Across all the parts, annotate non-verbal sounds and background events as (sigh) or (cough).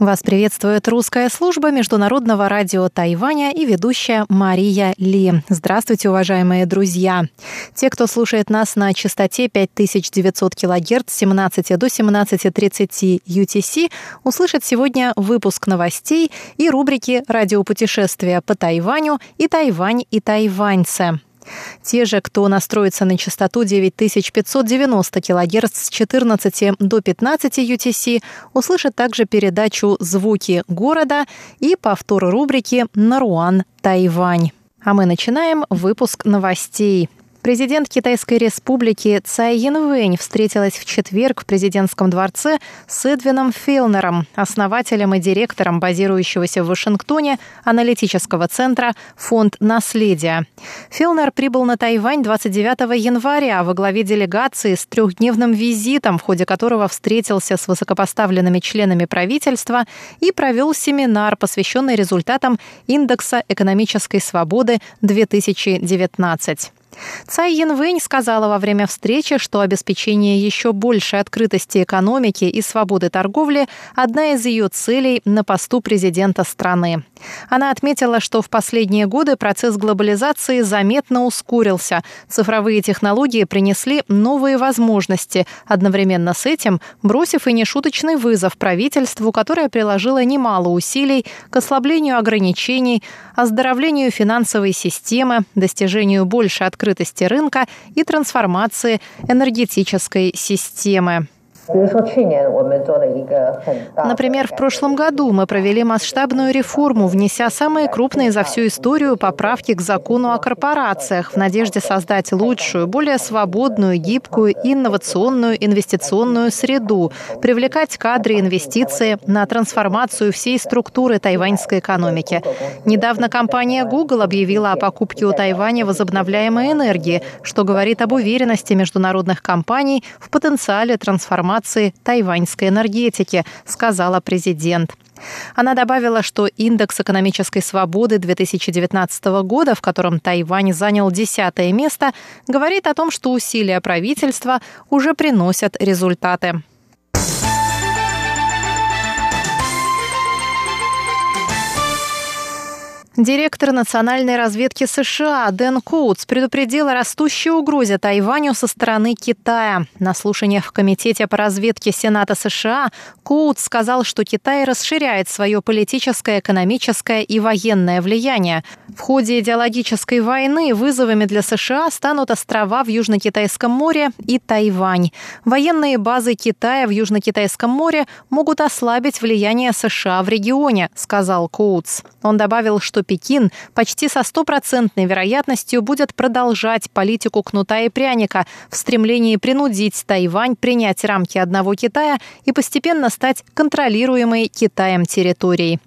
Вас приветствует русская служба Международного радио Тайваня и ведущая Мария Ли. Здравствуйте, уважаемые друзья! Те, кто слушает нас на частоте 5900 кГц с 17 до 17.30 UTC, услышат сегодня выпуск новостей и рубрики «Радиопутешествия по Тайваню» и «Тайвань и тайваньцы». Те же, кто настроится на частоту 9590 кГц с 14 до 15 UTC, услышат также передачу «Звуки города» и повтор рубрики «Наруан, Тайвань». А мы начинаем выпуск новостей. Президент Китайской республики Цай Янвэнь встретилась в четверг в президентском дворце с Эдвином Фелнером, основателем и директором базирующегося в Вашингтоне аналитического центра «Фонд наследия». Фелнер прибыл на Тайвань 29 января во главе делегации с трехдневным визитом, в ходе которого встретился с высокопоставленными членами правительства и провел семинар, посвященный результатам индекса экономической свободы 2019. Цай Янвэнь сказала во время встречи, что обеспечение еще большей открытости экономики и свободы торговли – одна из ее целей на посту президента страны. Она отметила, что в последние годы процесс глобализации заметно ускорился. Цифровые технологии принесли новые возможности, одновременно с этим бросив и нешуточный вызов правительству, которое приложило немало усилий к ослаблению ограничений, оздоровлению финансовой системы, достижению большей открытости рынка и трансформации энергетической системы. Например, в прошлом году мы провели масштабную реформу, внеся самые крупные за всю историю поправки к закону о корпорациях в надежде создать лучшую, более свободную, гибкую, инновационную инвестиционную среду, привлекать кадры и инвестиции на трансформацию всей структуры тайваньской экономики. Недавно компания Google объявила о покупке у Тайваня возобновляемой энергии, что говорит об уверенности международных компаний в потенциале трансформации трансформации тайваньской энергетики, сказала президент. Она добавила, что индекс экономической свободы 2019 года, в котором Тайвань занял десятое место, говорит о том, что усилия правительства уже приносят результаты. Директор национальной разведки США Дэн Коутс предупредил о растущей угрозе Тайваню со стороны Китая. На слушаниях в Комитете по разведке Сената США Коутс сказал, что Китай расширяет свое политическое, экономическое и военное влияние. В ходе идеологической войны вызовами для США станут острова в Южно-Китайском море и Тайвань. Военные базы Китая в Южно-Китайском море могут ослабить влияние США в регионе, сказал Коутс. Он добавил, что Пекин почти со стопроцентной вероятностью будет продолжать политику кнута и пряника в стремлении принудить Тайвань принять рамки одного Китая и постепенно стать контролируемой Китаем территорией.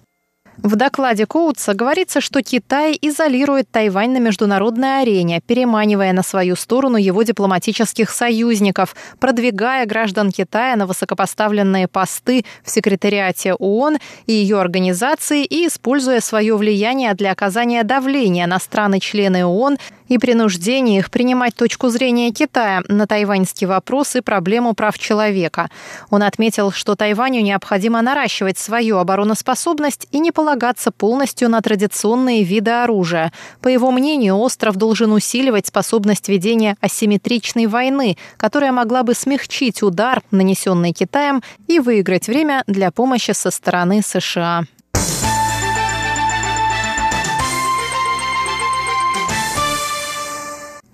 В докладе Коутса говорится, что Китай изолирует Тайвань на международной арене, переманивая на свою сторону его дипломатических союзников, продвигая граждан Китая на высокопоставленные посты в секретариате ООН и ее организации и используя свое влияние для оказания давления на страны-члены ООН и принуждение их принимать точку зрения Китая на тайваньский вопрос и проблему прав человека. Он отметил, что Тайваню необходимо наращивать свою обороноспособность и не полагаться полностью на традиционные виды оружия. По его мнению, остров должен усиливать способность ведения асимметричной войны, которая могла бы смягчить удар, нанесенный Китаем, и выиграть время для помощи со стороны США.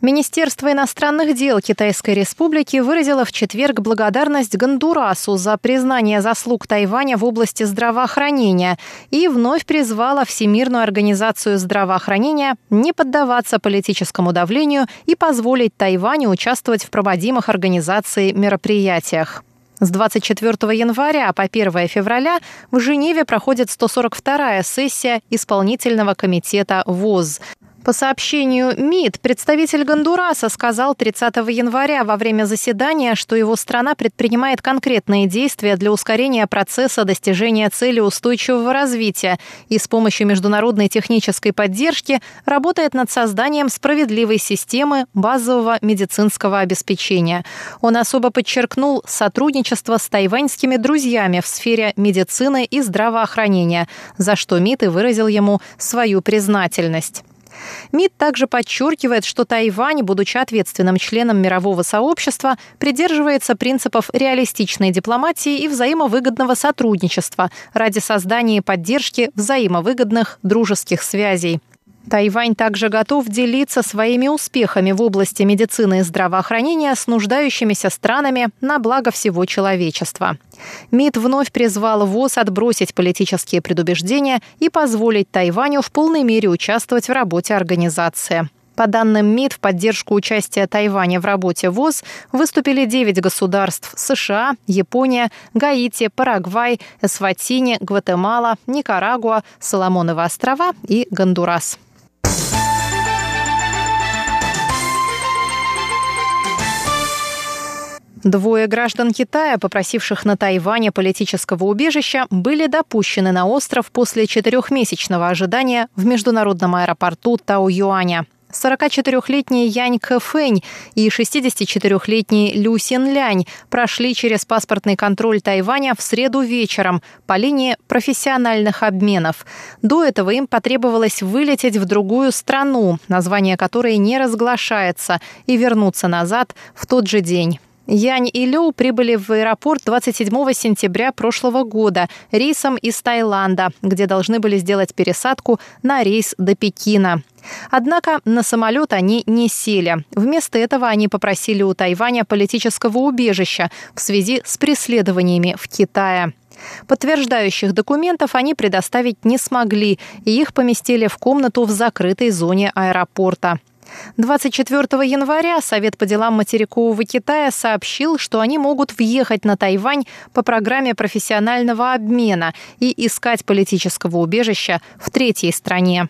Министерство иностранных дел Китайской Республики выразило в четверг благодарность Гондурасу за признание заслуг Тайваня в области здравоохранения и вновь призвало Всемирную организацию здравоохранения не поддаваться политическому давлению и позволить Тайваню участвовать в проводимых организацией мероприятиях. С 24 января по 1 февраля в Женеве проходит 142-я сессия исполнительного комитета ВОЗ. По сообщению МИД, представитель Гондураса сказал 30 января во время заседания, что его страна предпринимает конкретные действия для ускорения процесса достижения цели устойчивого развития и с помощью международной технической поддержки работает над созданием справедливой системы базового медицинского обеспечения. Он особо подчеркнул сотрудничество с тайваньскими друзьями в сфере медицины и здравоохранения, за что МИД и выразил ему свою признательность. МИД также подчеркивает, что Тайвань, будучи ответственным членом мирового сообщества, придерживается принципов реалистичной дипломатии и взаимовыгодного сотрудничества ради создания и поддержки взаимовыгодных дружеских связей. Тайвань также готов делиться своими успехами в области медицины и здравоохранения с нуждающимися странами на благо всего человечества. МИД вновь призвал ВОЗ отбросить политические предубеждения и позволить Тайваню в полной мере участвовать в работе организации. По данным МИД, в поддержку участия Тайваня в работе ВОЗ выступили 9 государств – США, Япония, Гаити, Парагвай, Эсватини, Гватемала, Никарагуа, Соломоновы острова и Гондурас. Двое граждан Китая, попросивших на Тайване политического убежища, были допущены на остров после четырехмесячного ожидания в международном аэропорту Тау-Юаня. 44-летний Янь Кэфэнь и 64-летний Лю Син Лянь прошли через паспортный контроль Тайваня в среду вечером по линии профессиональных обменов. До этого им потребовалось вылететь в другую страну, название которой не разглашается, и вернуться назад в тот же день. Янь и Лю прибыли в аэропорт 27 сентября прошлого года рейсом из Таиланда, где должны были сделать пересадку на рейс до Пекина. Однако на самолет они не сели. Вместо этого они попросили у Тайваня политического убежища в связи с преследованиями в Китае. Подтверждающих документов они предоставить не смогли, и их поместили в комнату в закрытой зоне аэропорта. 24 января Совет по делам материкового Китая сообщил, что они могут въехать на Тайвань по программе профессионального обмена и искать политического убежища в третьей стране.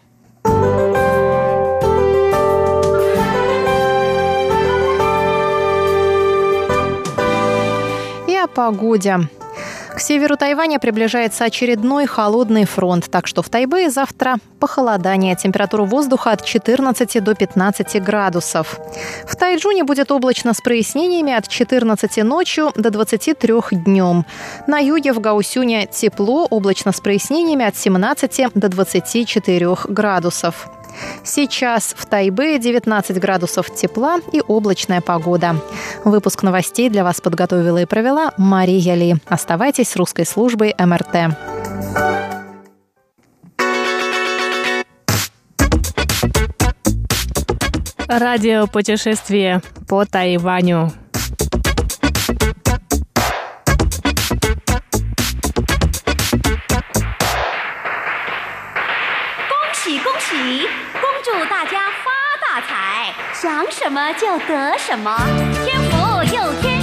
И о погоде. К северу Тайваня приближается очередной холодный фронт, так что в Тайбэе завтра похолодание. Температура воздуха от 14 до 15 градусов. В Тайджуне будет облачно с прояснениями от 14 ночью до 23 днем. На юге в Гаусюне тепло, облачно с прояснениями от 17 до 24 градусов. Сейчас в Тайбе 19 градусов тепла и облачная погода. Выпуск новостей для вас подготовила и провела Мария Ли. Оставайтесь с русской службой МРТ. Радио путешествие по Тайваню. 恭祝大家发大财想什么就得什么天福又天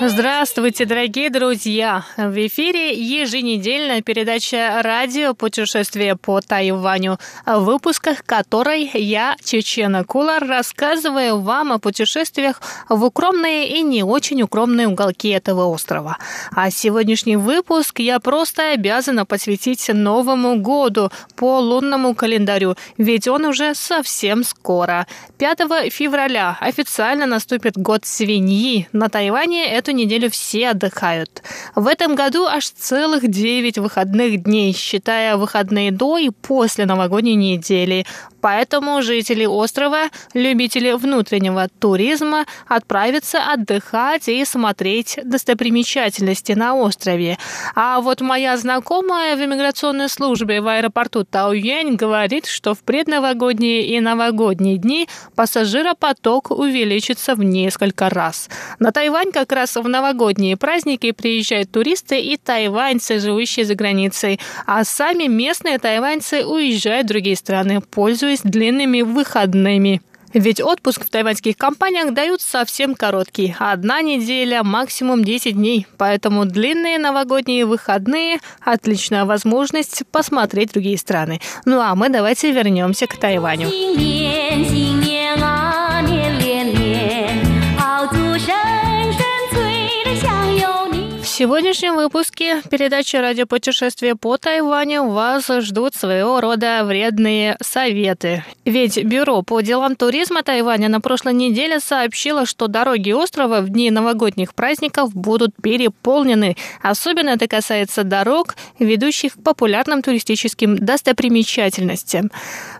Здравствуйте, дорогие друзья! В эфире еженедельная передача «Радио путешествие по Тайваню», в выпусках которой я, Чечена Кулар, рассказываю вам о путешествиях в укромные и не очень укромные уголки этого острова. А сегодняшний выпуск я просто обязана посвятить Новому году по лунному календарю, ведь он уже совсем скоро. 5 февраля официально наступит год свиньи. На Тайване эту неделю все отдыхают. В этом году аж целых 9 выходных дней, считая выходные до и после новогодней недели. Поэтому жители острова, любители внутреннего туризма, отправятся отдыхать и смотреть достопримечательности на острове. А вот моя знакомая в иммиграционной службе в аэропорту Тауюэнь говорит, что в предновогодние и новогодние дни пассажиропоток увеличится в несколько раз. На Тайвань как раз в новогодние праздники приезжают туристы и тайваньцы, живущие за границей, а сами местные тайваньцы уезжают в другие страны, пользуясь длинными выходными. Ведь отпуск в тайваньских компаниях дают совсем короткий. Одна неделя, максимум 10 дней. Поэтому длинные новогодние выходные – отличная возможность посмотреть другие страны. Ну а мы давайте вернемся к Тайваню. Сегодняшнем выпуске передачи «Радиопутешествие по Тайваню» вас ждут своего рода вредные советы. Ведь Бюро по делам туризма Тайваня на прошлой неделе сообщило, что дороги острова в дни новогодних праздников будут переполнены. Особенно это касается дорог, ведущих к популярным туристическим достопримечательностям.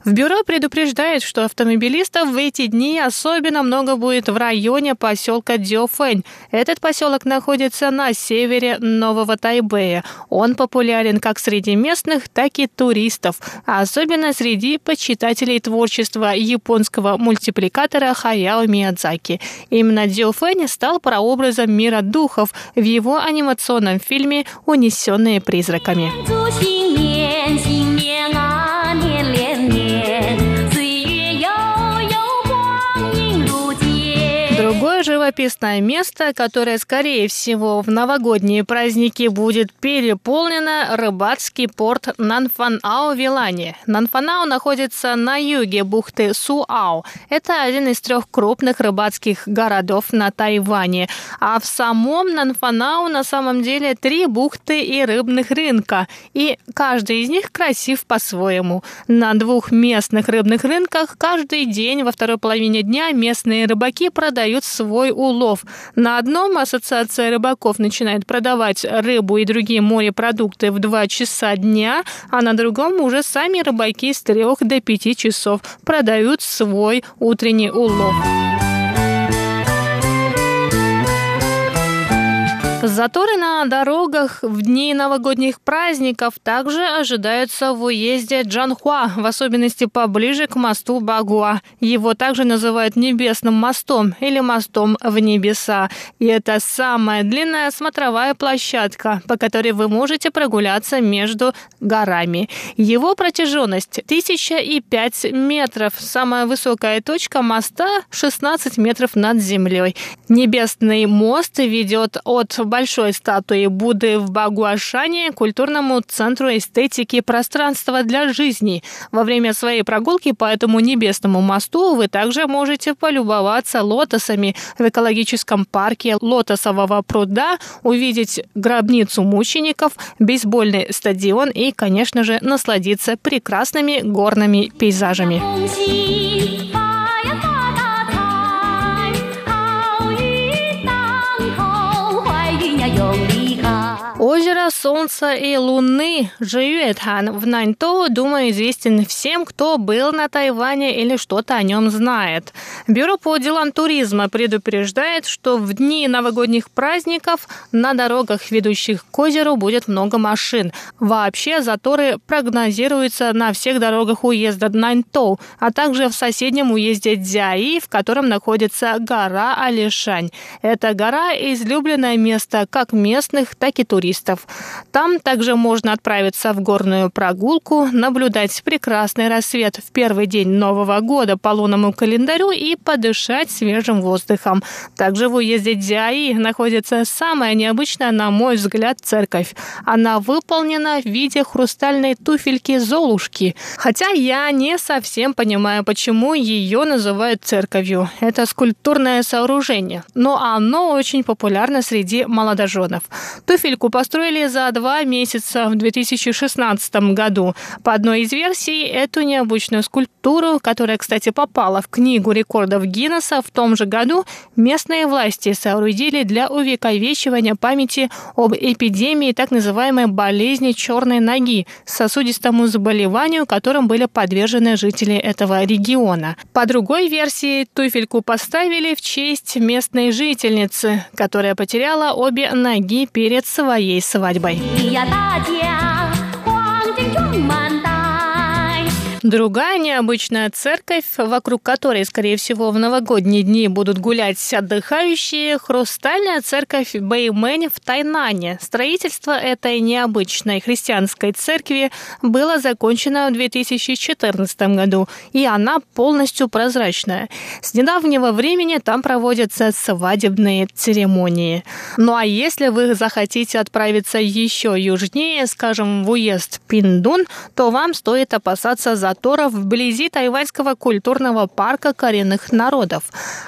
В бюро предупреждает, что автомобилистов в эти дни особенно много будет в районе поселка Дёфэнь. Этот поселок находится на севере Нового Тайбэя. Он популярен как среди местных, так и туристов, а особенно среди почитателей творчества японского мультипликатора Хаяо Миядзаки. Именно Дёфэнь стал прообразом мира духов в его анимационном фильме «Унесенные призраками». Живописное место, которое, скорее всего, в новогодние праздники будет переполнено, рыбацкий порт Нанфанао в Вилане. Нанфанао находится на юге бухты Суао. Это один из трех крупных рыбацких городов на Тайване. А в самом Нанфанао на самом деле три бухты и рыбных рынка. И каждый из них красив по-своему. На двух местных рыбных рынках каждый день во второй половине дня местные рыбаки продают свой улов. На одном ассоциация рыбаков начинает продавать рыбу и другие морепродукты в 2 часа дня, а на другом уже сами рыбаки с 3 до 5 часов продают свой утренний улов. Заторы на дорогах в дни новогодних праздников также ожидаются в уезде Джанхуа, в особенности поближе к мосту Багуа. Его также называют Небесным мостом или мостом в небеса. И это самая длинная смотровая площадка, по которой вы можете прогуляться между горами. Его протяженность 1005 метров. Самая высокая точка моста 16 метров над землей. Небесный мост ведет от большой статуи Будды в Багуашане культурному центру эстетики пространства для жизни. Во время своей прогулки по этому небесному мосту вы также можете полюбоваться лотосами в экологическом парке Лотосового пруда, увидеть гробницу мучеников, бейсбольный стадион и, конечно же, насладиться прекрасными горными пейзажами. Солнца и Луны Жиюэтан в Наньто, думаю, известен всем, кто был на Тайване или что-то о нем знает. Бюро по делам туризма предупреждает, что в дни новогодних праздников на дорогах, ведущих к озеру, будет много машин. Вообще заторы прогнозируются на всех дорогах уезда Наньто, а также в соседнем уезде Дзяи, в котором находится гора Алишань. Эта гора – излюбленное место как местных, так и туристов. Там также можно отправиться в горную прогулку, наблюдать прекрасный рассвет в первый день Нового года по лунному календарю и подышать свежим воздухом. Также в уезде Дзяи находится самая необычная, на мой взгляд, церковь. Она выполнена в виде хрустальной туфельки Золушки. Хотя я не совсем понимаю, почему ее называют церковью. Это скульптурное сооружение, но оно очень популярно среди молодоженов. Туфельку построили за два месяца в 2016 году. По одной из версий, эту необычную скульптуру, которая, кстати, попала в Книгу рекордов Гиннесса в том же году, местные власти соорудили для увековечивания памяти об эпидемии так называемой болезни черной ноги, сосудистому заболеванию, которым были подвержены жители этого региона. По другой версии, туфельку поставили в честь местной жительницы, которая потеряла обе ноги перед своей свадьбой. 美呀大家。Другая необычная церковь, вокруг которой, скорее всего, в новогодние дни будут гулять отдыхающие, хрустальная церковь Бэймэнь в Тайнане. Строительство этой необычной христианской церкви было закончено в 2014 году, и она полностью прозрачная. С недавнего времени там проводятся свадебные церемонии. Ну а если вы захотите отправиться еще южнее, скажем, в уезд Пиндун, то вам стоит опасаться заторов вблизи тайваньского культурного парка коренных народов.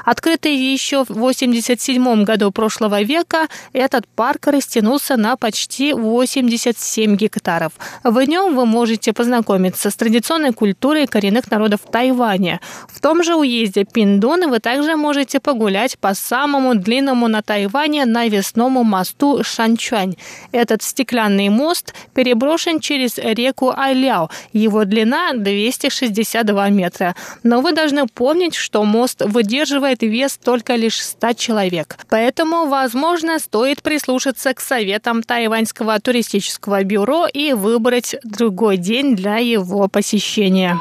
Открытый еще в 1987 году прошлого века, этот парк растянулся на почти 87 гектаров. В нем вы можете познакомиться с традиционной культурой коренных народов Тайваня. В том же уезде Пиндун вы также можете погулять по самому длинному на Тайване навесному мосту Шанчуань. Этот стеклянный мост переброшен через реку Айляо. Его длина 262 метра. Но вы должны помнить, что мост выдерживает вес только лишь 100 человек. Поэтому, возможно, стоит прислушаться к советам Тайваньского туристического бюро и выбрать другой день для его посещения.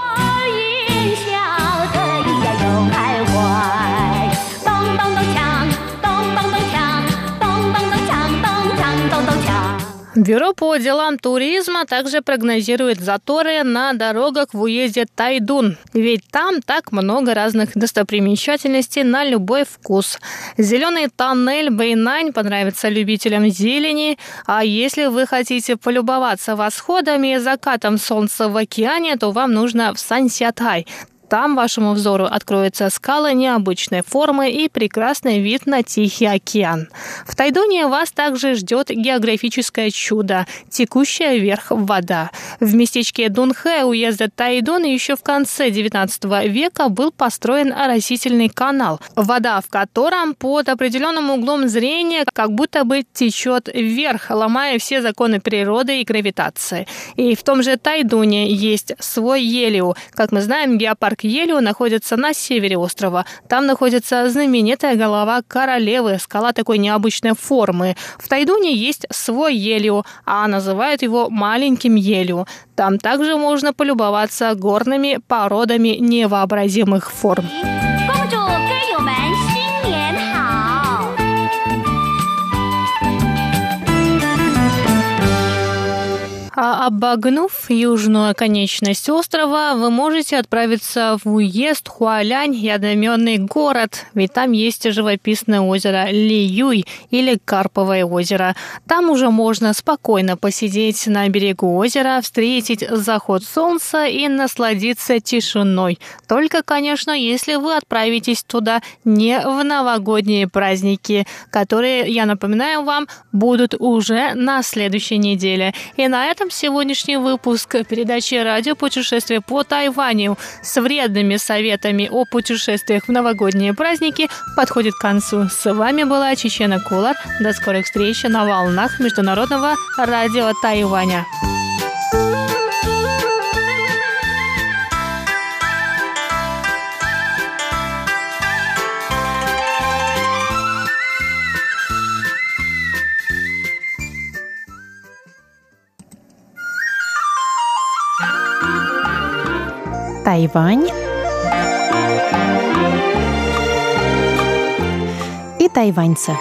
Бюро по делам туризма также прогнозирует заторы на дорогах в уезде Тайдун, ведь там так много разных достопримечательностей на любой вкус. Зеленый тоннель Бэйнань понравится любителям зелени, а если вы хотите полюбоваться восходами и закатом солнца в океане, то вам нужно в Сансятай. Там вашему взору откроются скалы необычной формы и прекрасный вид на Тихий океан. В Тайдуне вас также ждет географическое чудо – текущая вверх вода. В местечке Дунхэ уезда Тайдун еще в конце XIX века был построен оросительный канал, вода в котором под определенным углом зрения как будто бы течет вверх, ломая все законы природы и гравитации. И в том же Тайдуне есть свой Елиу. Как мы знаем, геопарк Парк Елио находится на севере острова. Там находится знаменитая голова королевы, скала такой необычной формы. В Тайдуне есть свой Елио, а называют его маленьким Елио. Там также можно полюбоваться горными породами невообразимых форм. Обогнув южную оконечность острова, вы можете отправиться в уезд Хуалянь и одноименный город, ведь там есть живописное озеро Ли-Юй или Карповое озеро. Там уже можно спокойно посидеть на берегу озера, встретить заход солнца и насладиться тишиной. Только, конечно, если вы отправитесь туда не в новогодние праздники, которые, я напоминаю вам, будут уже на следующей неделе. И на этом этом сегодняшний выпуск передачи «Радио путешествие по Тайваню» с вредными советами о путешествиях в новогодние праздники подходит к концу. С вами была Чечена Кулар. До скорых встреч на волнах Международного радио Тайваня. Тайвань и тайваньцы.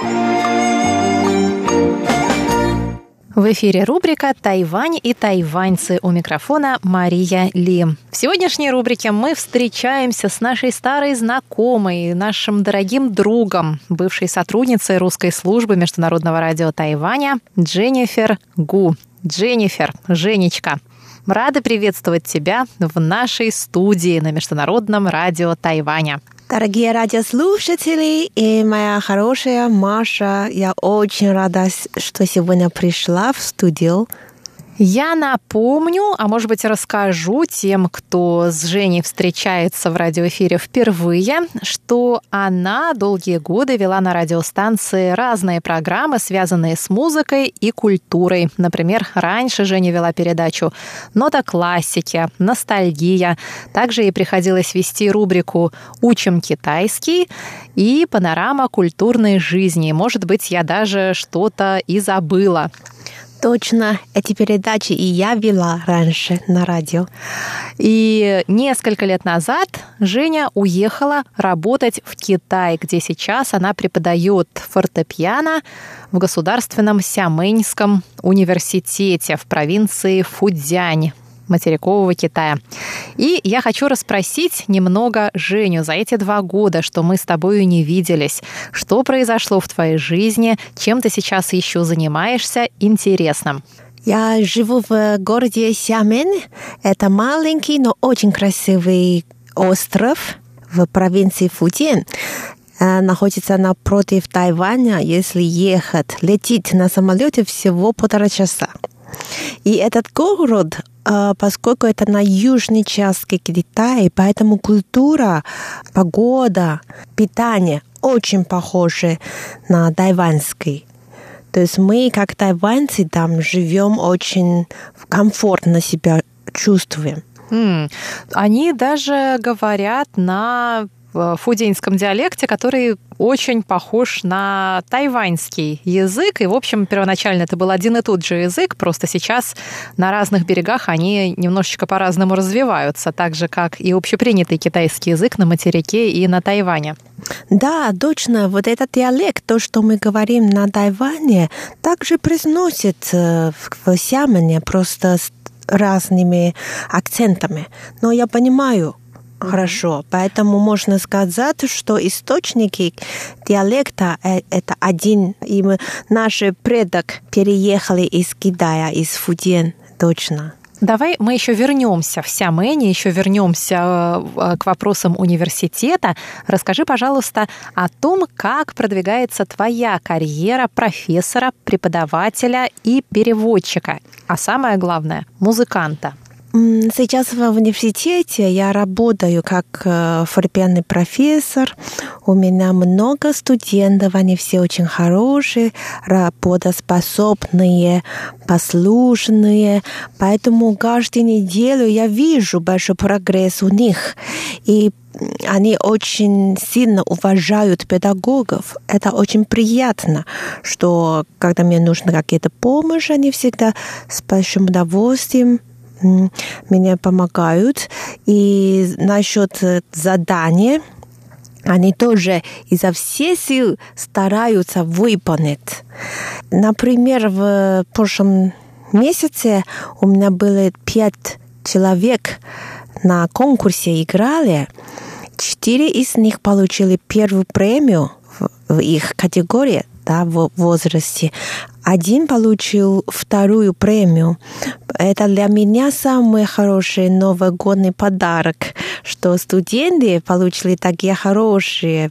В эфире рубрика «Тайвань и тайваньцы» у микрофона Мария Ли. В сегодняшней рубрике мы встречаемся с нашей старой знакомой, нашим дорогим другом, бывшей сотрудницей русской службы Международного радио Тайваня Дженнифер Гу. Дженнифер, Женечка, Рада приветствовать тебя в нашей студии на Международном радио Тайваня. Дорогие радиослушатели и моя хорошая Маша, я очень рада, что сегодня пришла в студию я напомню, а может быть расскажу тем, кто с Женей встречается в радиоэфире впервые, что она долгие годы вела на радиостанции разные программы, связанные с музыкой и культурой. Например, раньше Женя вела передачу «Нота классики», «Ностальгия». Также ей приходилось вести рубрику «Учим китайский» и «Панорама культурной жизни». Может быть, я даже что-то и забыла. Точно, эти передачи и я вела раньше на радио. И несколько лет назад Женя уехала работать в Китай, где сейчас она преподает фортепиано в Государственном Сямэньском университете в провинции Фудзянь материкового Китая. И я хочу расспросить немного Женю за эти два года, что мы с тобой не виделись. Что произошло в твоей жизни? Чем ты сейчас еще занимаешься? Интересно. Я живу в городе Сямен. Это маленький, но очень красивый остров в провинции Фудзин находится напротив Тайваня. Если ехать, лететь на самолете всего полтора часа. И этот город поскольку это на южной части Китая, поэтому культура, погода, питание очень похожи на тайваньский. То есть мы, как тайваньцы, там живем очень комфортно себя чувствуем. Они даже говорят на в фудинском диалекте, который очень похож на тайваньский язык. И, в общем, первоначально это был один и тот же язык, просто сейчас на разных берегах они немножечко по-разному развиваются, так же, как и общепринятый китайский язык на материке и на Тайване. Да, точно. Вот этот диалект, то, что мы говорим на Тайване, также произносит э, в Сямане просто с разными акцентами. Но я понимаю, Хорошо, поэтому можно сказать, что источники диалекта э, это один, и мы, наши предок переехали из Китая, из Фуден, точно. Давай мы еще вернемся в Сямэни, еще вернемся э, к вопросам университета. Расскажи, пожалуйста, о том, как продвигается твоя карьера профессора, преподавателя и переводчика, а самое главное, музыканта. Сейчас в университете я работаю как э, фортепианный профессор. У меня много студентов, они все очень хорошие, работоспособные, послушные. Поэтому каждую неделю я вижу большой прогресс у них. И они очень сильно уважают педагогов. Это очень приятно, что когда мне нужна какая-то помощь, они всегда с большим удовольствием мне помогают. И насчет э, задания, они тоже изо всех сил стараются выполнить. Например, в прошлом месяце у меня было пять человек на конкурсе играли. Четыре из них получили первую премию в их категории да, в возрасте. Один получил вторую премию. Это для меня самый хороший новогодний подарок, что студенты получили такие хорошие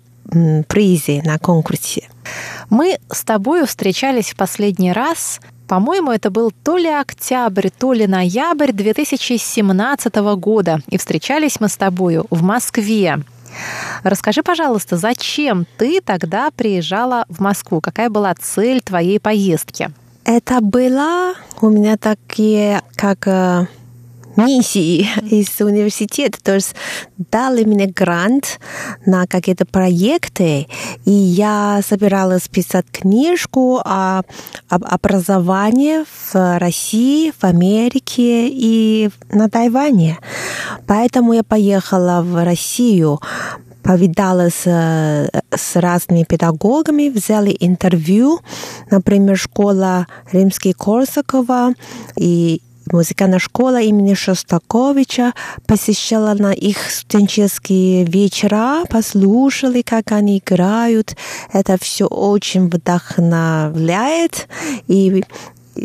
призы на конкурсе. Мы с тобой встречались в последний раз по-моему, это был то ли октябрь, то ли ноябрь 2017 года. И встречались мы с тобою в Москве. Расскажи, пожалуйста, зачем ты тогда приезжала в Москву? Какая была цель твоей поездки? Это было у меня такие, как э, миссии из университета. То есть дали мне грант на какие-то проекты, и я собиралась писать книжку о, об образовании в России, в Америке и на Тайване. Поэтому я поехала в Россию повидалась с разными педагогами, взяли интервью, например, школа Римский-Корсакова и музыкальная школа имени Шостаковича, посещала на их студенческие вечера, послушали, как они играют. Это все очень вдохновляет. И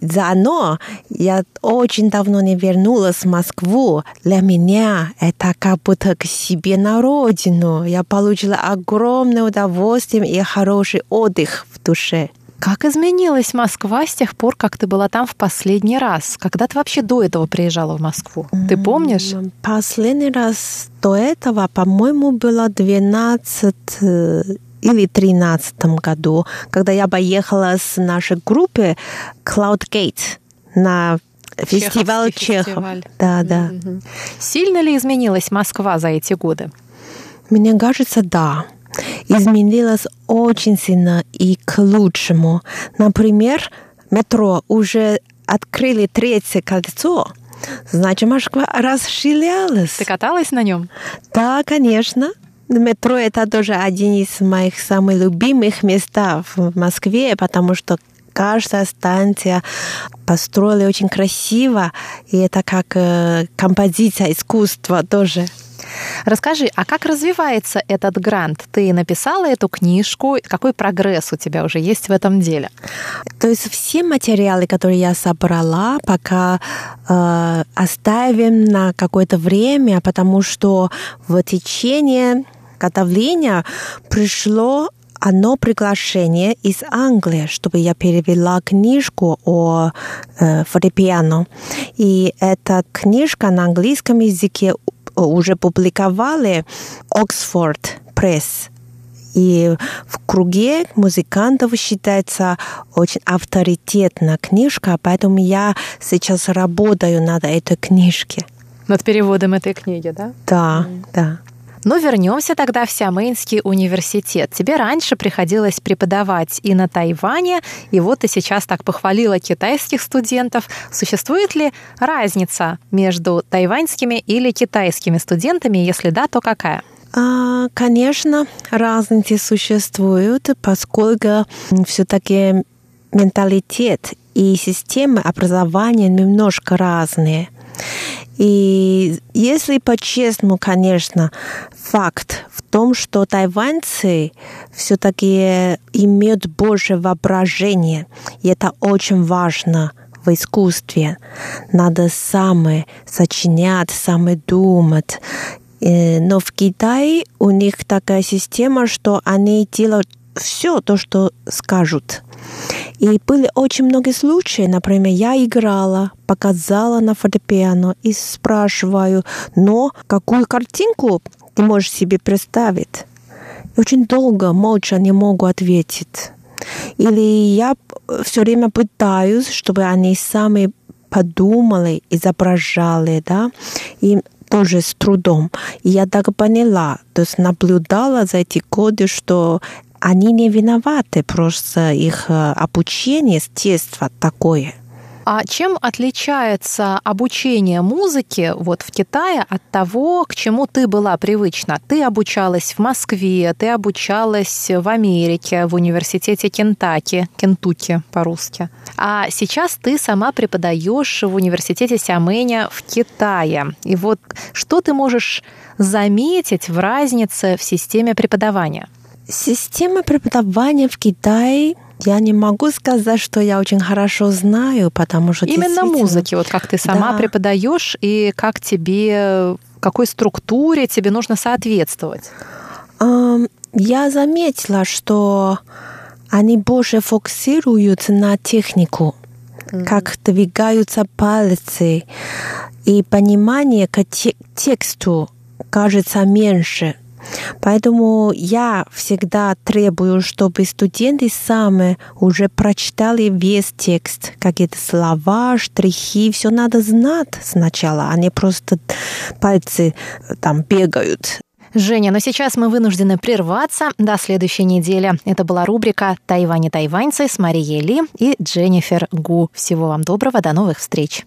заодно я очень давно не вернулась в Москву. Для меня это как будто к себе на родину. Я получила огромное удовольствие и хороший отдых в душе. Как изменилась Москва с тех пор, как ты была там в последний раз? Когда ты вообще до этого приезжала в Москву? Ты помнишь? Последний раз до этого, по-моему, было 12 э, или 13 году, когда я поехала с нашей группы Cloudgate на фестиваль Чехов. Да, да. Сильно ли изменилась Москва за эти годы? Мне кажется, да изменилось очень сильно и к лучшему. Например, метро уже открыли третье кольцо, значит, Москва расширялась. Ты каталась на нем? Да, конечно. Метро это тоже один из моих самых любимых мест в Москве, потому что каждая станция построили очень красиво, и это как э, композиция искусства тоже. Расскажи, а как развивается этот грант? Ты написала эту книжку, какой прогресс у тебя уже есть в этом деле? То есть все материалы, которые я собрала, пока э, оставим на какое-то время, потому что в течение готовления пришло одно приглашение из Англии, чтобы я перевела книжку о э, фортепиано. И эта книжка на английском языке уже публиковали Оксфорд Пресс. И в круге музыкантов считается очень авторитетная книжка, поэтому я сейчас работаю над этой книжкой. Над переводом этой книги, да? Да, mm. да. Но вернемся тогда в Сямэнский университет. Тебе раньше приходилось преподавать и на Тайване, и вот ты сейчас так похвалила китайских студентов. Существует ли разница между тайваньскими или китайскими студентами? Если да, то какая? А, конечно, разницы существуют, поскольку все-таки менталитет и системы образования немножко разные. И если по-честному, конечно, факт в том, что тайваньцы все-таки имеют больше воображения, и это очень важно в искусстве. Надо самое сочинять, самое думать. Э, но в Китае у них такая система, что они делают все то, что скажут. И были очень многие случаи, например, я играла, показала на фортепиано и спрашиваю, но какую картинку ты можешь себе представить? И очень долго, молча не могу ответить. Или я все время пытаюсь, чтобы они сами подумали, изображали, да, и тоже с трудом. И я так поняла, то есть наблюдала за эти годы, что они не виноваты, просто их э, обучение с детства такое. А чем отличается обучение музыке вот в Китае от того, к чему ты была привычна? Ты обучалась в Москве, ты обучалась в Америке, в университете Кентаки, Кентуки по-русски. А сейчас ты сама преподаешь в университете Сямэня в Китае. И вот что ты можешь заметить в разнице в системе преподавания? Система преподавания в Китае я не могу сказать, что я очень хорошо знаю, потому что именно музыки, вот как ты сама да. преподаешь и как тебе, какой структуре тебе нужно соответствовать. Я заметила, что они больше фокусируются на технику, mm-hmm. как двигаются пальцы, и понимание к тексту кажется меньше. Поэтому я всегда требую, чтобы студенты сами уже прочитали весь текст, какие-то слова, штрихи, все надо знать сначала, а не просто пальцы э, там бегают. Женя, но сейчас мы вынуждены прерваться до следующей недели. Это была рубрика «Тайвань и тайваньцы» с Марией Ли и Дженнифер Гу. Всего вам доброго, до новых встреч.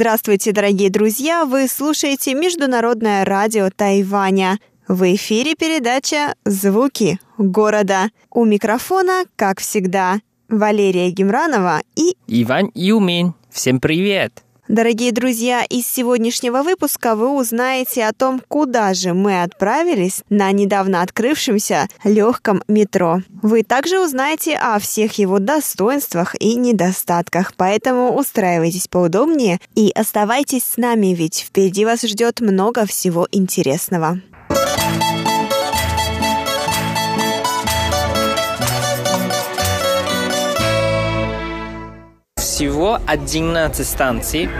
Здравствуйте, дорогие друзья! Вы слушаете Международное радио Тайваня. В эфире передача «Звуки города». У микрофона, как всегда, Валерия Гемранова и Иван Юмин. Всем привет! Дорогие друзья, из сегодняшнего выпуска вы узнаете о том, куда же мы отправились на недавно открывшемся легком метро. Вы также узнаете о всех его достоинствах и недостатках, поэтому устраивайтесь поудобнее и оставайтесь с нами, ведь впереди вас ждет много всего интересного. Всего 11 станций.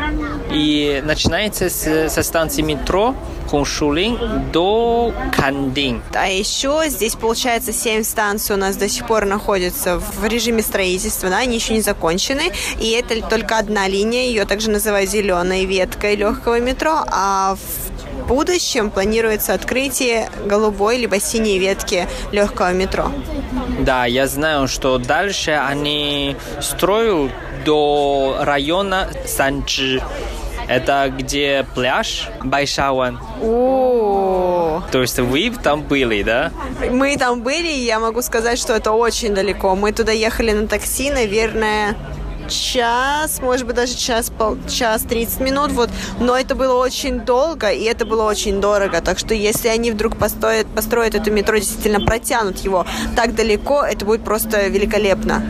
И начинается с, со станции метро Хуншулин до Кандин. А еще здесь, получается, 7 станций у нас до сих пор находятся в режиме строительства, да, они еще не закончены. И это только одна линия, ее также называют зеленой веткой легкого метро, а в будущем планируется открытие голубой либо синей ветки легкого метро. Да, я знаю, что дальше они строят до района Санчжи. Это где пляж Байшауан. О, То есть вы там были, да? мы там были, и я могу сказать, что это очень далеко. Мы туда ехали на такси, наверное, час, может быть, даже час, пол, час 30 минут, вот. Но это было очень долго, и это было очень дорого. Так что если они вдруг построят, построят это метро, действительно протянут его так далеко, это будет просто великолепно.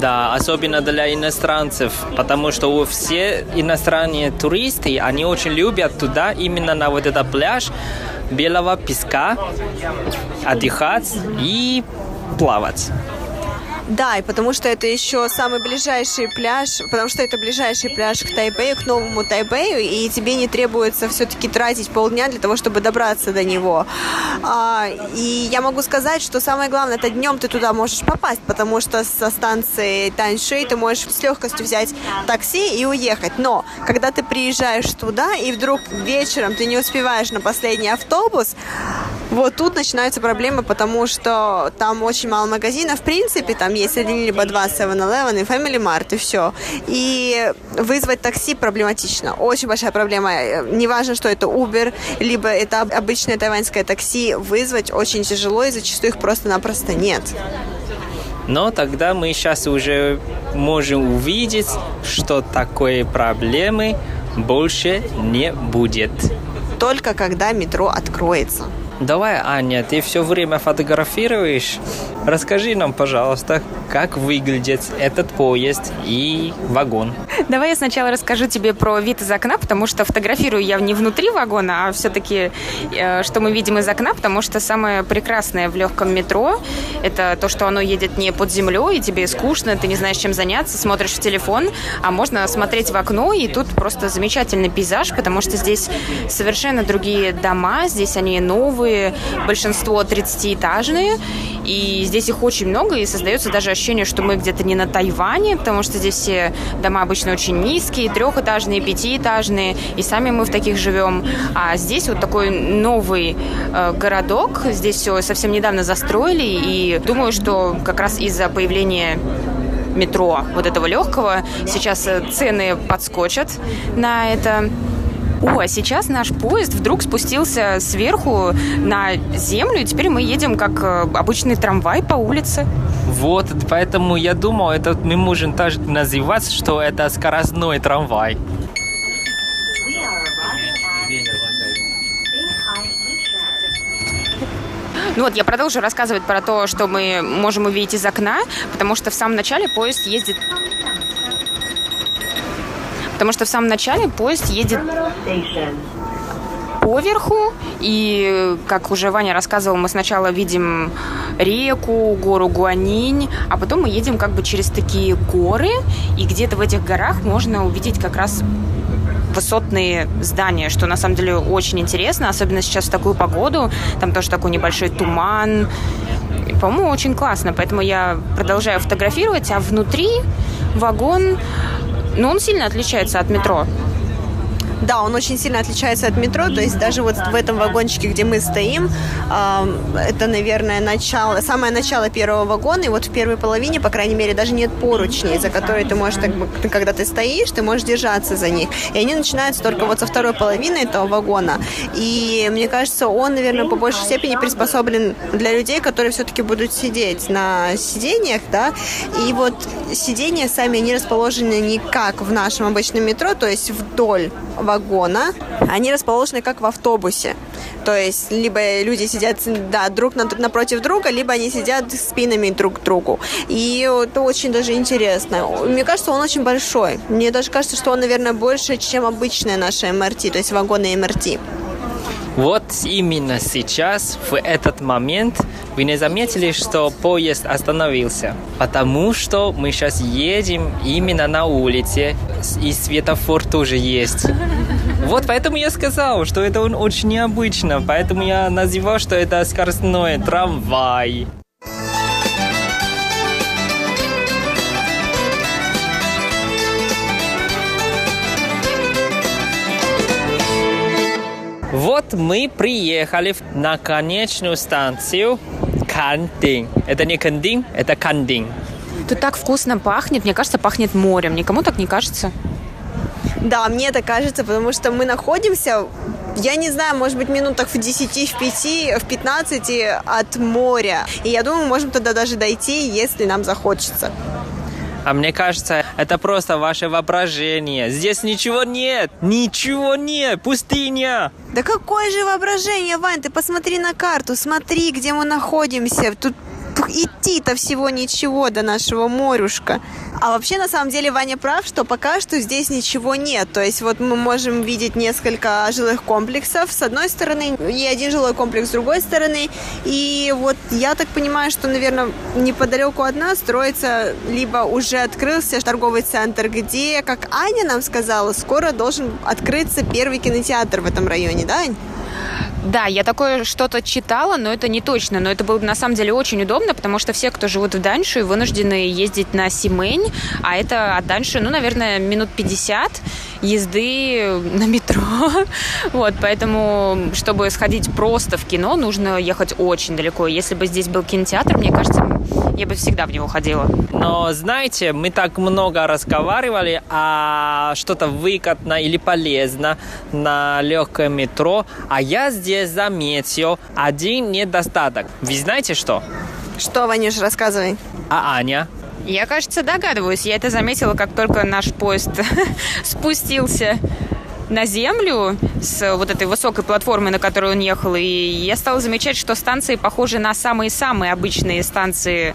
Да, особенно для иностранцев, потому что все иностранные туристы, они очень любят туда, именно на вот этот пляж белого песка, отдыхать и плавать. Да, и потому что это еще самый ближайший пляж, потому что это ближайший пляж к Тайбэю, к новому Тайбэю, и тебе не требуется все-таки тратить полдня для того, чтобы добраться до него. А, и я могу сказать, что самое главное, это днем ты туда можешь попасть, потому что со станции Таньши ты можешь с легкостью взять такси и уехать. Но когда ты приезжаешь туда, и вдруг вечером ты не успеваешь на последний автобус, вот тут начинаются проблемы, потому что там очень мало магазинов. В принципе, там есть один либо два 7-Eleven и Family Mart, и все. И вызвать такси проблематично. Очень большая проблема. Э, Неважно, что это Uber, либо это об- обычное тайваньское такси, вызвать очень тяжело, и зачастую их просто-напросто нет. Но тогда мы сейчас уже можем увидеть, что такой проблемы больше не будет. Только когда метро откроется. Давай, Аня, ты все время фотографируешь. Расскажи нам, пожалуйста, как выглядит этот поезд и вагон. Давай я сначала расскажу тебе про вид из окна, потому что фотографирую я не внутри вагона, а все-таки э, что мы видим из окна, потому что самое прекрасное в легком метро это то, что оно едет не под землей, и тебе скучно, ты не знаешь, чем заняться, смотришь в телефон, а можно смотреть в окно, и тут просто замечательный пейзаж, потому что здесь совершенно другие дома, здесь они новые, большинство 30-этажные, и здесь их очень много, и создается даже ощущение, что мы где-то не на Тайване, потому что здесь все дома обычно очень низкие, трехэтажные, пятиэтажные, и сами мы в таких живем. А здесь вот такой новый э, городок, здесь все совсем недавно застроили, и думаю, что как раз из-за появления метро вот этого легкого сейчас э, цены подскочат на это. О, а сейчас наш поезд вдруг спустился сверху на землю, и теперь мы едем как э, обычный трамвай по улице. Вот, поэтому я думал, это мы можем также называть, что это скоростной трамвай. Ну вот, я продолжу рассказывать про то, что мы можем увидеть из окна, потому что в самом начале поезд ездит... Потому что в самом начале поезд едет поверху, и, как уже Ваня рассказывал, мы сначала видим реку, гору Гуанинь, а потом мы едем как бы через такие горы, и где-то в этих горах можно увидеть как раз высотные здания, что на самом деле очень интересно, особенно сейчас в такую погоду, там тоже такой небольшой туман, по-моему, очень классно, поэтому я продолжаю фотографировать, а внутри вагон, ну, он сильно отличается от метро. Да, он очень сильно отличается от метро, то есть даже вот в этом вагончике, где мы стоим, это, наверное, начало, самое начало первого вагона, и вот в первой половине, по крайней мере, даже нет поручней, за которые ты можешь, так, когда ты стоишь, ты можешь держаться за них. И они начинаются только вот со второй половины этого вагона. И мне кажется, он, наверное, по большей степени приспособлен для людей, которые все-таки будут сидеть на сиденьях, да, и вот сиденья сами, они расположены не как в нашем обычном метро, то есть вдоль вагона, они расположены как в автобусе. То есть либо люди сидят да, друг на- напротив друга, либо они сидят спинами друг к другу. И это очень даже интересно. Мне кажется, он очень большой. Мне даже кажется, что он, наверное, больше, чем обычная наша МРТ, то есть вагоны МРТ. Вот именно сейчас, в этот момент, вы не заметили, что поезд остановился? Потому что мы сейчас едем именно на улице, и светофор тоже есть. Вот поэтому я сказал, что это он очень необычно, поэтому я называл, что это скоростной трамвай. Вот мы приехали на конечную станцию Кандин. Это не Кандин, это Кандин. Тут так вкусно пахнет. Мне кажется, пахнет морем. Никому так не кажется? Да, мне это кажется, потому что мы находимся, я не знаю, может быть, минутах в 10, в 5, в 15 от моря. И я думаю, мы можем туда даже дойти, если нам захочется. А мне кажется, это просто ваше воображение. Здесь ничего нет, ничего нет, пустыня. Да какое же воображение, Вань, ты посмотри на карту, смотри, где мы находимся. Тут идти-то всего ничего до нашего морюшка. А вообще, на самом деле, Ваня прав, что пока что здесь ничего нет. То есть вот мы можем видеть несколько жилых комплексов с одной стороны и один жилой комплекс с другой стороны. И вот я так понимаю, что, наверное, неподалеку от нас строится либо уже открылся торговый центр, где, как Аня нам сказала, скоро должен открыться первый кинотеатр в этом районе, да, Ань? Да, я такое что-то читала, но это не точно. Но это было на самом деле очень удобно, потому что все, кто живут в Даньше, вынуждены ездить на Симень, а это от Даньши, ну, наверное, минут 50 езды на метро. (laughs) Вот, поэтому, чтобы сходить просто в кино, нужно ехать очень далеко. Если бы здесь был кинотеатр, мне кажется, я бы всегда в него ходила. Но, знаете, мы так много разговаривали, а что-то выгодно или полезно на легкое метро, а я здесь заметил один недостаток. Вы знаете что? Что, Ванюш, рассказывай. А Аня? Я, кажется, догадываюсь. Я это заметила, как только наш поезд (laughs) спустился на землю с вот этой высокой платформы, на которой он ехал, и я стала замечать, что станции похожи на самые-самые обычные станции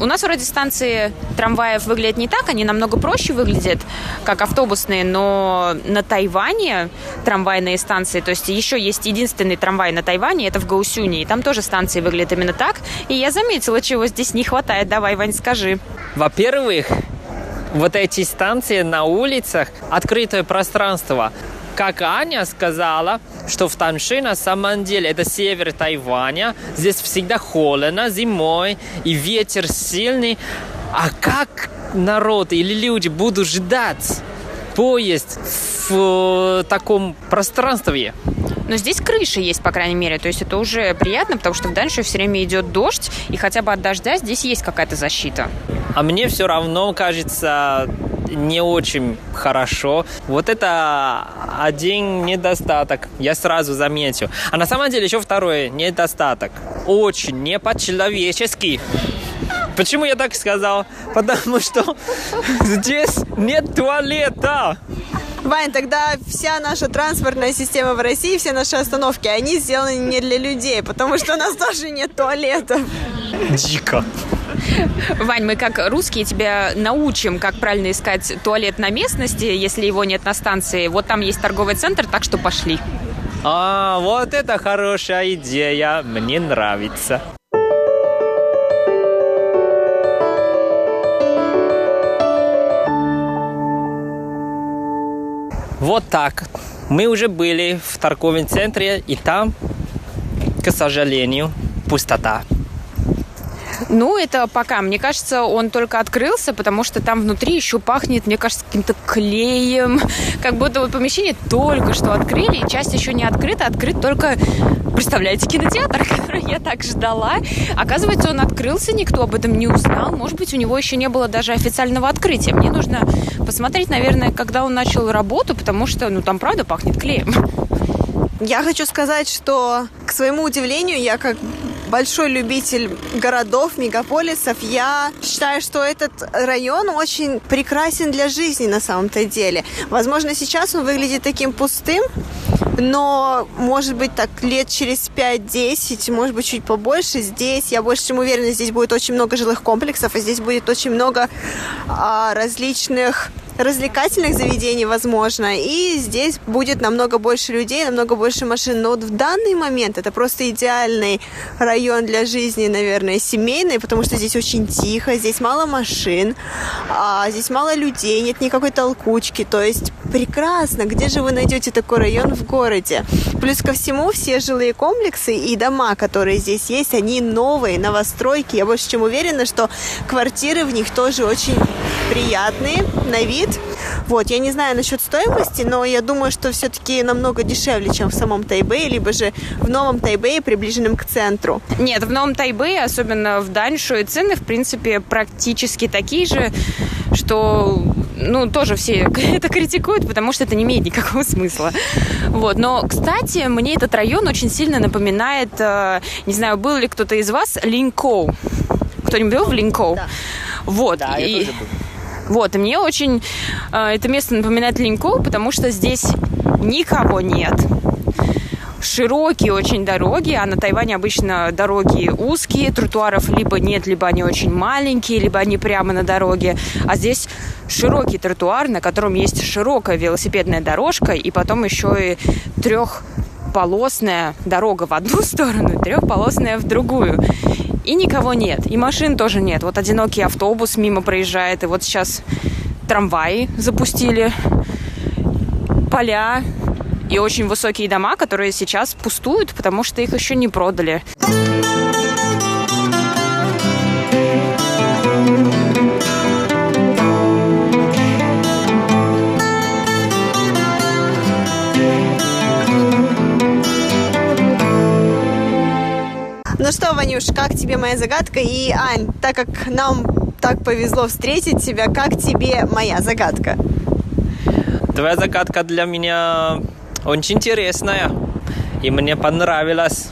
у нас вроде станции трамваев выглядят не так, они намного проще выглядят, как автобусные, но на Тайване трамвайные станции, то есть еще есть единственный трамвай на Тайване, это в Гаусюне, и там тоже станции выглядят именно так. И я заметила, чего здесь не хватает. Давай, Вань, скажи. Во-первых, вот эти станции на улицах, открытое пространство. Как Аня сказала, что в Танши на самом деле это север Тайваня, здесь всегда холодно зимой и ветер сильный. А как народ или люди будут ждать поезд в таком пространстве? Но здесь крыша есть, по крайней мере. То есть это уже приятно, потому что в дальше все время идет дождь, и хотя бы от дождя здесь есть какая-то защита. А мне все равно кажется не очень хорошо. Вот это один недостаток, я сразу заметил. А на самом деле еще второй недостаток. Очень не по-человечески. Почему я так сказал? Потому что здесь нет туалета. Вань, тогда вся наша транспортная система в России, все наши остановки, они сделаны не для людей, потому что у нас тоже нет туалетов. Дико. Вань, мы как русские тебя научим, как правильно искать туалет на местности, если его нет на станции. Вот там есть торговый центр, так что пошли. А, вот это хорошая идея. Мне нравится. Вот так. Мы уже были в торговом центре, и там, к сожалению, пустота. Ну, это пока. Мне кажется, он только открылся, потому что там внутри еще пахнет, мне кажется, каким-то клеем. (laughs) Как будто вот помещение только что открыли, и часть еще не открыта. Открыт только, представляете, кинотеатр, (laughs) который я так ждала. Оказывается, он открылся, никто об этом не узнал. Может быть, у него еще не было даже официального открытия. Мне нужно посмотреть, наверное, когда он начал работу, потому что, ну, там правда пахнет клеем. Я хочу сказать, что, к своему удивлению, я как большой любитель городов, мегаполисов. Я считаю, что этот район очень прекрасен для жизни на самом-то деле. Возможно, сейчас он выглядит таким пустым, но, может быть, так лет через 5-10, может быть, чуть побольше, здесь, я больше чем уверена, здесь будет очень много жилых комплексов, и здесь будет очень много а, различных развлекательных заведений, возможно, и здесь будет намного больше людей, намного больше машин. Но вот в данный момент это просто идеальный район для жизни, наверное, семейный, потому что здесь очень тихо, здесь мало машин, а здесь мало людей, нет никакой толкучки, то есть прекрасно. Где же вы найдете такой район в городе? Плюс ко всему, все жилые комплексы и дома, которые здесь есть, они новые, новостройки. Я больше чем уверена, что квартиры в них тоже очень приятные на вид. Вот, я не знаю насчет стоимости, но я думаю, что все-таки намного дешевле, чем в самом Тайбэе, либо же в новом Тайбэе, приближенном к центру. Нет, в новом Тайбэе, особенно в Даньшу, и цены, в принципе, практически такие же, что ну, тоже все (laughs) это критикуют, потому что это не имеет никакого смысла. Вот. Но, кстати, мне этот район очень сильно напоминает, э, не знаю, был ли кто-то из вас, Линкоу. Кто-нибудь был в Линкоу? Да. Вот. Да, и... я тоже был. Вот, и мне очень э, это место напоминает Линкоу, потому что здесь никого нет широкие очень дороги, а на Тайване обычно дороги узкие, тротуаров либо нет, либо они очень маленькие, либо они прямо на дороге. А здесь широкий тротуар, на котором есть широкая велосипедная дорожка, и потом еще и трехполосная дорога в одну (laughs) сторону, трехполосная в другую. И никого нет, и машин тоже нет. Вот одинокий автобус мимо проезжает, и вот сейчас трамваи запустили, поля, и очень высокие дома, которые сейчас пустуют, потому что их еще не продали. Ну что, Ванюш, как тебе моя загадка? И, Ань, так как нам так повезло встретить тебя, как тебе моя загадка? Твоя загадка для меня очень интересная. И мне понравилось.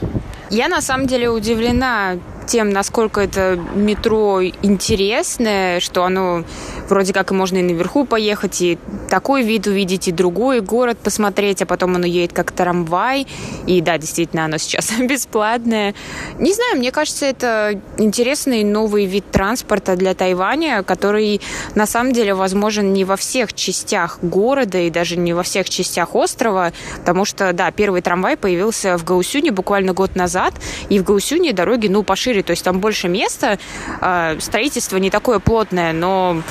Я на самом деле удивлена тем, насколько это метро интересное, что оно вроде как и можно и наверху поехать, и такой вид увидеть, и другой город посмотреть, а потом оно едет как трамвай. И да, действительно, оно сейчас (laughs) бесплатное. Не знаю, мне кажется, это интересный новый вид транспорта для Тайваня, который на самом деле возможен не во всех частях города и даже не во всех частях острова, потому что, да, первый трамвай появился в Гаусюне буквально год назад, и в Гаусюне дороги, ну, пошире, то есть там больше места, а, строительство не такое плотное, но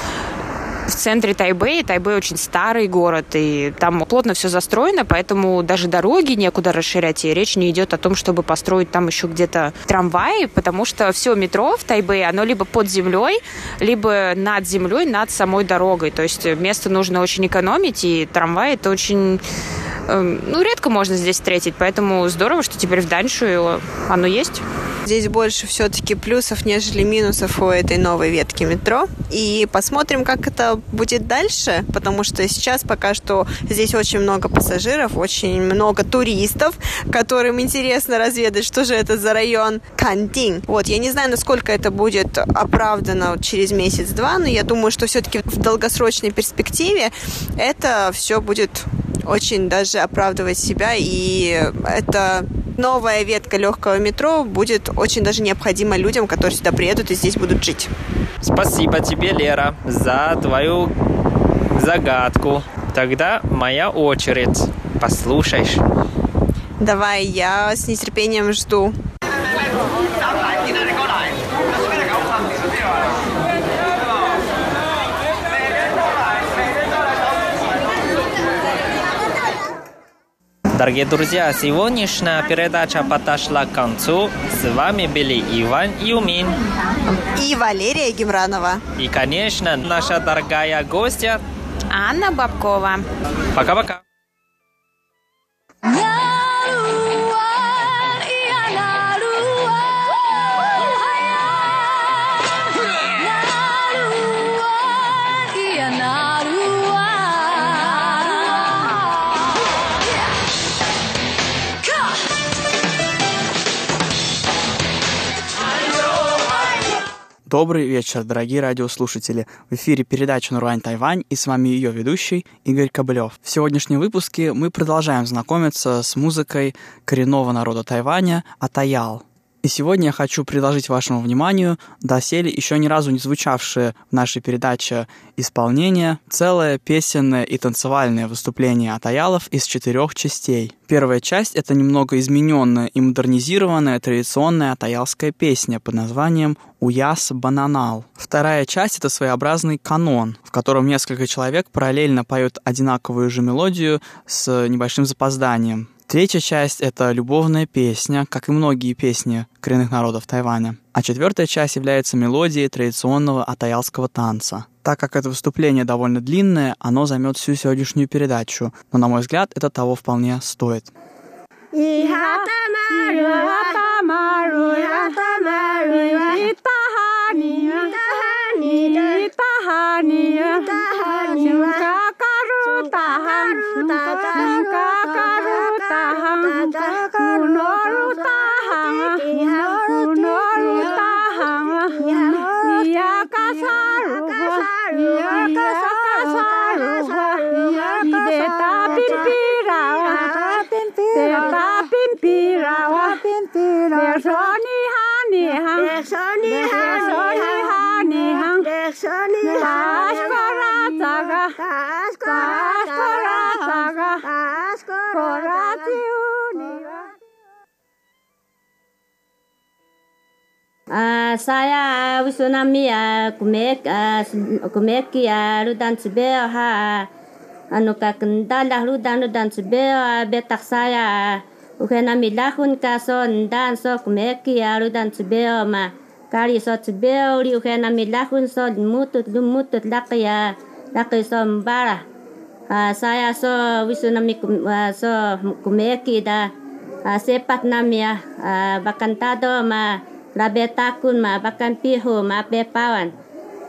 в центре Тайбэя. Тайбэй очень старый город, и там плотно все застроено, поэтому даже дороги некуда расширять, и речь не идет о том, чтобы построить там еще где-то трамваи, потому что все метро в Тайбэе, оно либо под землей, либо над землей, над самой дорогой. То есть место нужно очень экономить, и трамвай это очень ну, редко можно здесь встретить, поэтому здорово, что теперь в Даньшу оно есть. Здесь больше все-таки плюсов, нежели минусов у этой новой ветки метро. И посмотрим, как это будет дальше, потому что сейчас пока что здесь очень много пассажиров, очень много туристов, которым интересно разведать, что же это за район Кантин. Вот, я не знаю, насколько это будет оправдано через месяц-два, но я думаю, что все-таки в долгосрочной перспективе это все будет очень даже оправдывать себя, и это новая ветка легкого метро будет очень даже необходима людям, которые сюда приедут и здесь будут жить. Спасибо тебе, Лера, за твою загадку. Тогда моя очередь. Послушаешь? Давай, я с нетерпением жду. Дорогие друзья, сегодняшняя передача подошла к концу. С вами были Иван Юмин. И Валерия Гемранова. И, конечно, наша дорогая гостья. Анна Бабкова. Пока-пока. Добрый вечер, дорогие радиослушатели. В эфире передача «Нурвань Тайвань» и с вами ее ведущий Игорь Кобылев. В сегодняшнем выпуске мы продолжаем знакомиться с музыкой коренного народа Тайваня Атаял. И сегодня я хочу предложить вашему вниманию доселе еще ни разу не звучавшее в нашей передаче исполнение, целое песенное и танцевальное выступление атаялов из четырех частей. Первая часть — это немного измененная и модернизированная традиционная атаялская песня под названием «Уяс Бананал». Вторая часть — это своеобразный канон, в котором несколько человек параллельно поют одинаковую же мелодию с небольшим запозданием. Третья часть — это любовная песня, как и многие песни коренных народов Тайваня. А четвертая часть является мелодией традиционного атаялского танца. Так как это выступление довольно длинное, оно займет всю сегодняшнюю передачу, но, на мой взгляд, это того вполне стоит. Santagar noru tahanga noru noru tahanga ya kasaru kasaru Uh, saya wisunami ya kumek uh, kumek ya rudan cibeo ha anu ka dah lah rudan rudan tsube betak saya ukena nami ka kason ndan so kumeki ya rudan cibeo ma kali so tsube uri nami milahun so mutut mutut lak ya lak so mbara saya so wisunami kum, so kumek da sepat namia ya bakantado ma labe takun ma bakan pihu ma pe pawan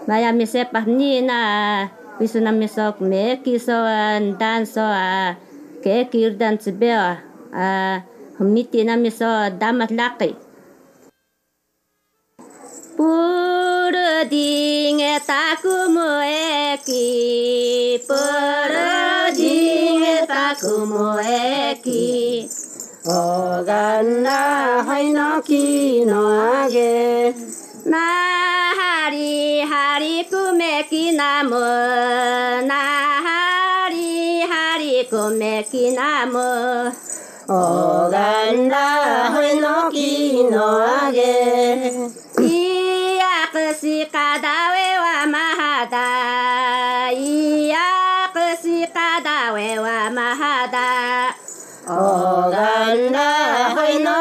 maya mi sepah ni na visu na mi sok me ki so dan so a ke dan tsbe a humiti na mi so damat laki Puro dinge takumu eki Puro dinge takumu eki おがんらはいのきのあげ。なはりはりくめきなむ。なはりはりくめきなむ。おがんらはいのきのあげ。いやくしかだわ。はまはだ。いやくしかだわはまはだお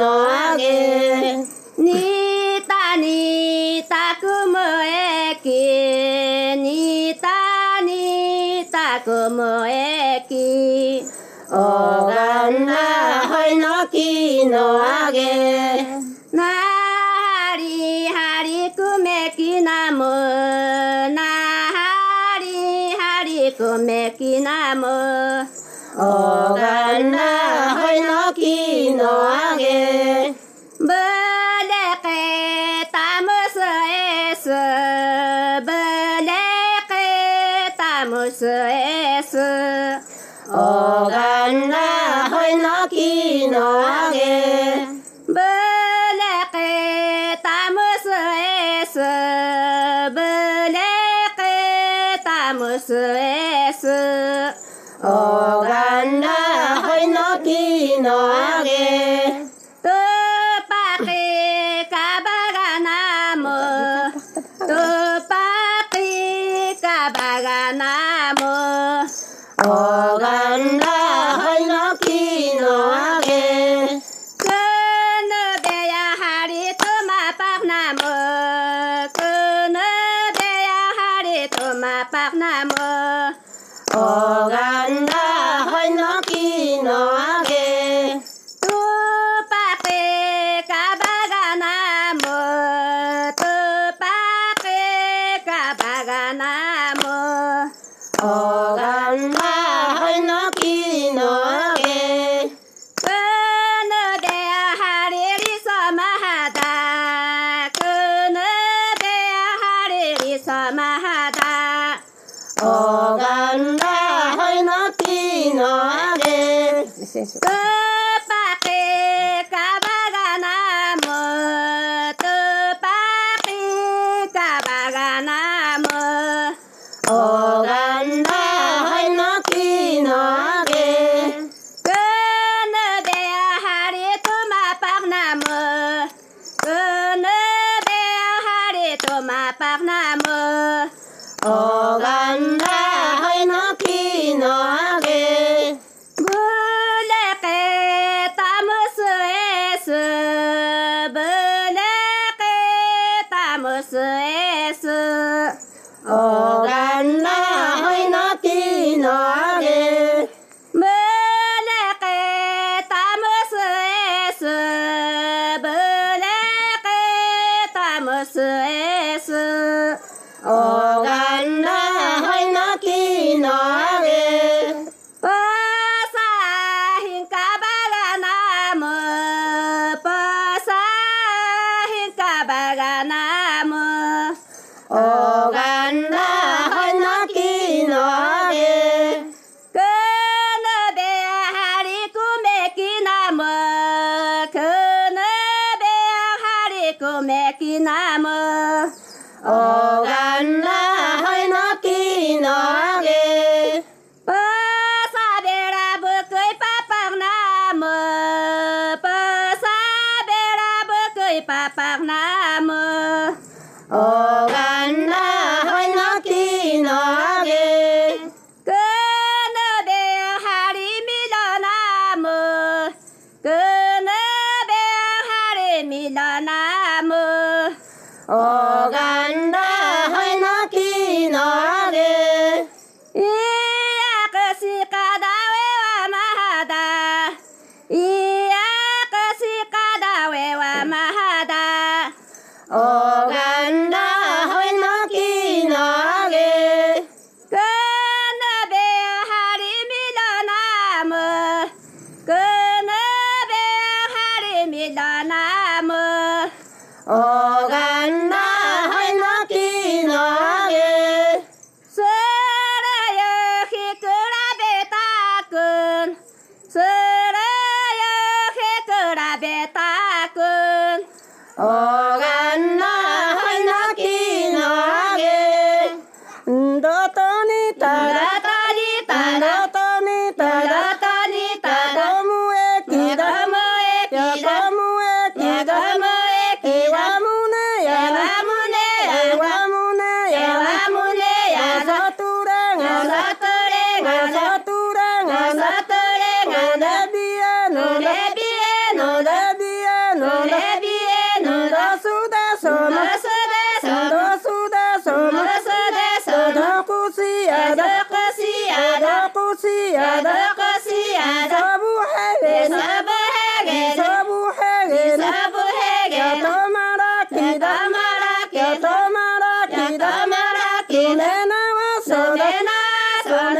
のあげにたにたくむえきにたにたくむえきおがんなほい。のきのあげまんま花木の ơi bà bạc nam ơi 哦，干啦。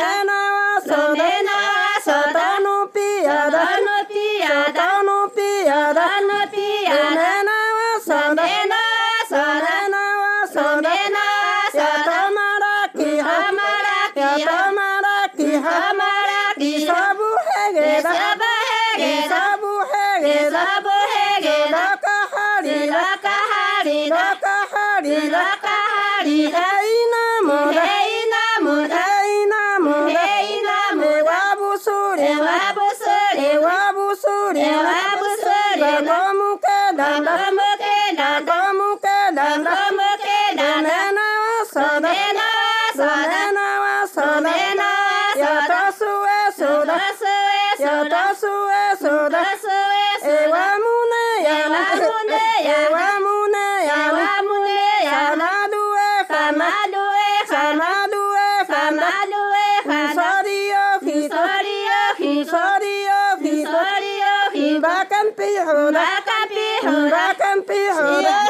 Sotana, sotana, sotano piada, no piada, sotano piada, no piada, sotana, sotana, sotana, sotana, satamaraki, hamaraki, hamaraki, hamaraki, sabu hege, sabu hege, sabu hege, sabu hege, lakahari, lakahari, lakahari, lakahari, lakahari, taço eso, sou taço sou taço sou eu amo né, eu amo né, eu amo né, eu amo neyana, famado é famado é famado é famado é famado Hisorio, Hisorio, Hisorio, Hisorio, Hisorio, Hisorio, Hisorio, Hisorio, Hisorio, Hisorio, Hisorio,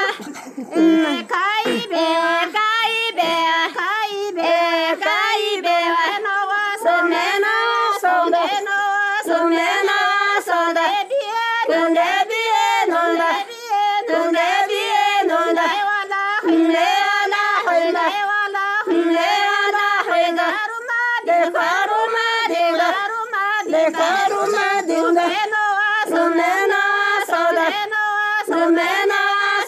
Sumena,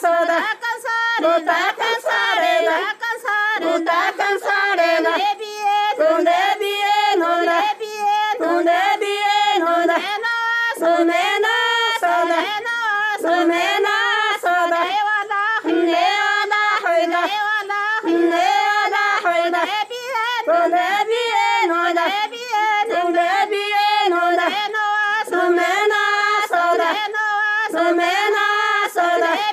soda, no está cansarena. No está cansarena. Donde bien, donde bien, donde bien, donde Somena, sada, somena, sada. Neana, hoida, neana, hoida. Donde bien, donde bien, donde bien, donde Somena, sada, somena, sada.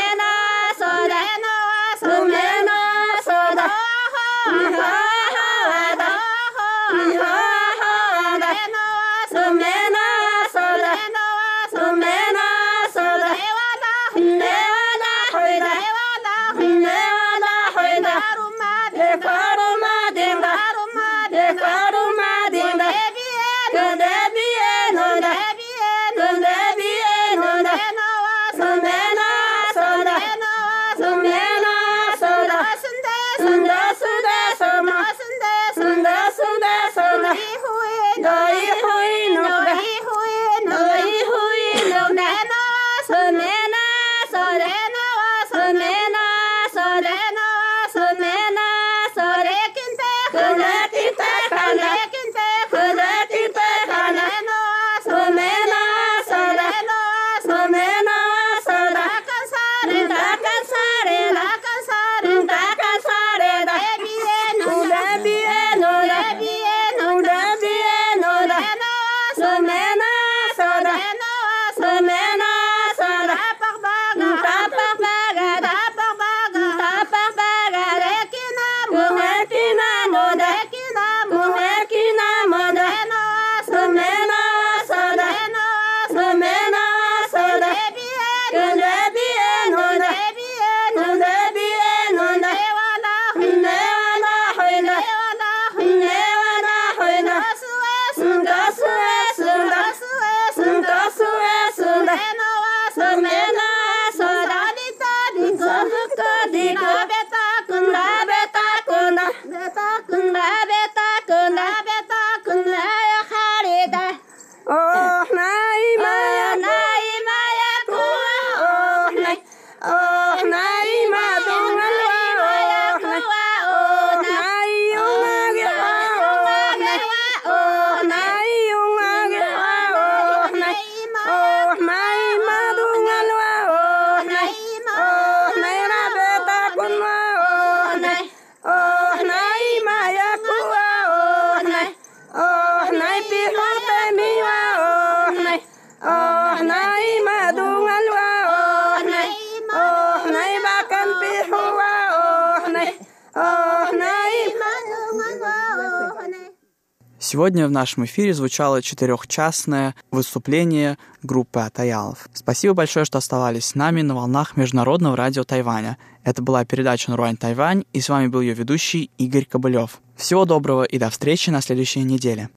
Сегодня в нашем эфире звучало четырехчастное выступление группы Атаялов. Спасибо большое, что оставались с нами на волнах Международного радио Тайваня. Это была передача «Наруань Тайвань», и с вами был ее ведущий Игорь Кобылев. Всего доброго и до встречи на следующей неделе.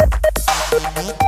thank you